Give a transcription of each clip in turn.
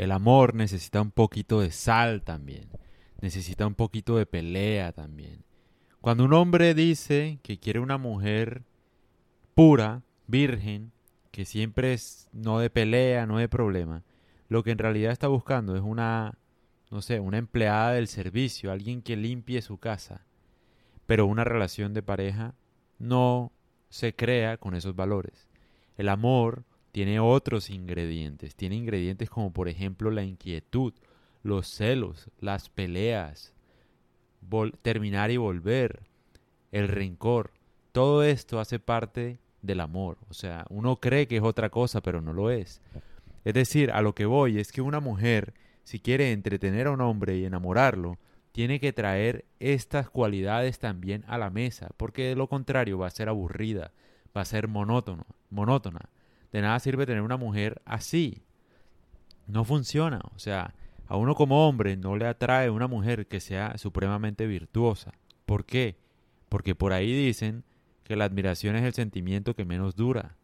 El amor necesita un poquito de sal también. Necesita un poquito de pelea también. Cuando un hombre dice que quiere una mujer pura, virgen, que siempre es no de pelea, no de problema, lo que en realidad está buscando es una, no sé, una empleada del servicio, alguien que limpie su casa. Pero una relación de pareja no se crea con esos valores. El amor tiene otros ingredientes, tiene ingredientes como por ejemplo la inquietud, los celos, las peleas, terminar y volver, el rencor. Todo esto hace parte del amor. O sea, uno cree que es otra cosa, pero no lo es. Es decir, a lo que voy es que una mujer, si quiere entretener a un hombre y enamorarlo, tiene que traer estas cualidades también a la mesa, porque de lo contrario va a ser aburrida, va a ser monótono, monótona. De nada sirve tener una mujer así. No funciona. O sea, a uno como hombre no le atrae una mujer que sea supremamente virtuosa. ¿Por qué? Porque por ahí dicen que la admiración es el sentimiento que menos dura.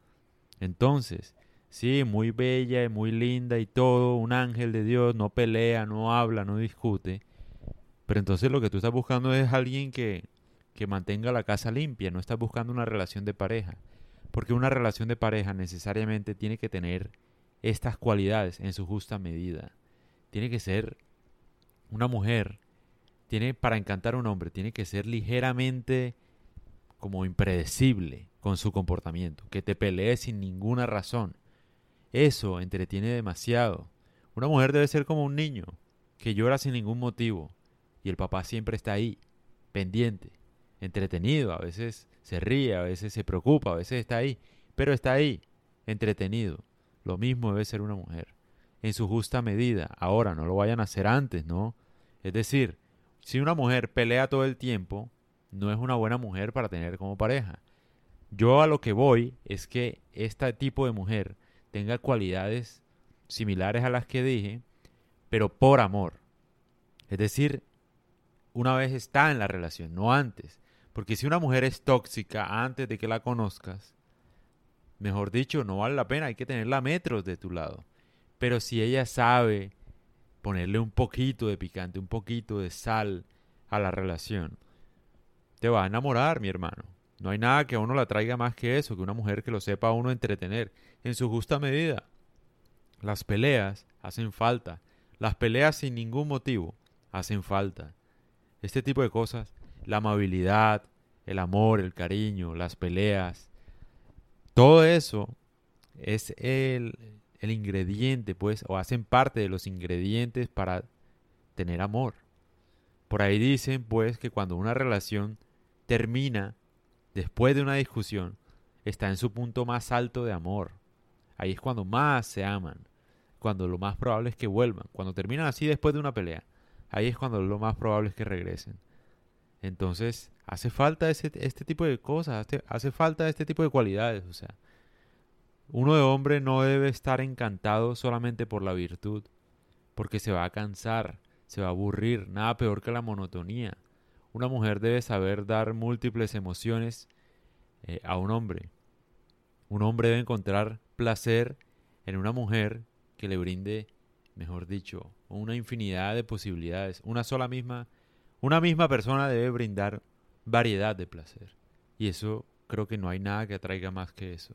Entonces, Sí, muy bella y muy linda y todo, un ángel de Dios, no pelea, no habla, no discute. Pero entonces lo que tú estás buscando es alguien que, que mantenga la casa limpia, no estás buscando una relación de pareja. Porque una relación de pareja necesariamente tiene que tener estas cualidades en su justa medida. Tiene que ser una mujer, tiene para encantar a un hombre, tiene que ser ligeramente como impredecible con su comportamiento, que te pelee sin ninguna razón eso entretiene demasiado. Una mujer debe ser como un niño, que llora sin ningún motivo, y el papá siempre está ahí, pendiente, entretenido, a veces se ríe, a veces se preocupa, a veces está ahí, pero está ahí, entretenido. Lo mismo debe ser una mujer, en su justa medida. Ahora, no lo vayan a hacer antes, ¿no? Es decir, si una mujer pelea todo el tiempo, no es una buena mujer para tener como pareja. Yo a lo que voy es que este tipo de mujer tenga cualidades similares a las que dije, pero por amor. Es decir, una vez está en la relación, no antes. Porque si una mujer es tóxica antes de que la conozcas, mejor dicho, no vale la pena, hay que tenerla a metros de tu lado. Pero si ella sabe ponerle un poquito de picante, un poquito de sal a la relación, te va a enamorar, mi hermano. No hay nada que a uno la traiga más que eso, que una mujer que lo sepa a uno entretener en su justa medida. Las peleas hacen falta. Las peleas sin ningún motivo hacen falta. Este tipo de cosas, la amabilidad, el amor, el cariño, las peleas, todo eso es el, el ingrediente, pues, o hacen parte de los ingredientes para tener amor. Por ahí dicen, pues, que cuando una relación termina después de una discusión, está en su punto más alto de amor. Ahí es cuando más se aman, cuando lo más probable es que vuelvan, cuando terminan así después de una pelea. Ahí es cuando lo más probable es que regresen. Entonces, hace falta ese, este tipo de cosas, hace, hace falta este tipo de cualidades. O sea, uno de hombre no debe estar encantado solamente por la virtud, porque se va a cansar, se va a aburrir, nada peor que la monotonía. Una mujer debe saber dar múltiples emociones eh, a un hombre. Un hombre debe encontrar placer en una mujer que le brinde, mejor dicho, una infinidad de posibilidades. Una sola misma, una misma persona debe brindar variedad de placer. Y eso creo que no hay nada que atraiga más que eso.